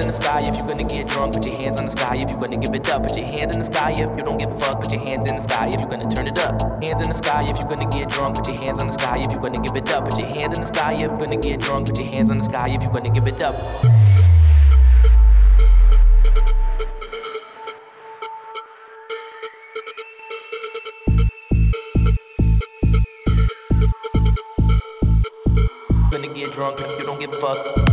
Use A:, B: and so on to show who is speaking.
A: in the sky if you're gonna get drunk, put your hands on the sky if you're gonna give it up. Put your hands in the sky if you don't give a fuck, put your hands in the sky if you're gonna turn it up. Hands in the sky if you're gonna get drunk, put your hands on the sky if you're gonna give it up. Put your hands in the sky if you're gonna get drunk, put your hands on the sky if you're gonna give it up. Gonna get drunk if you don't give a fuck.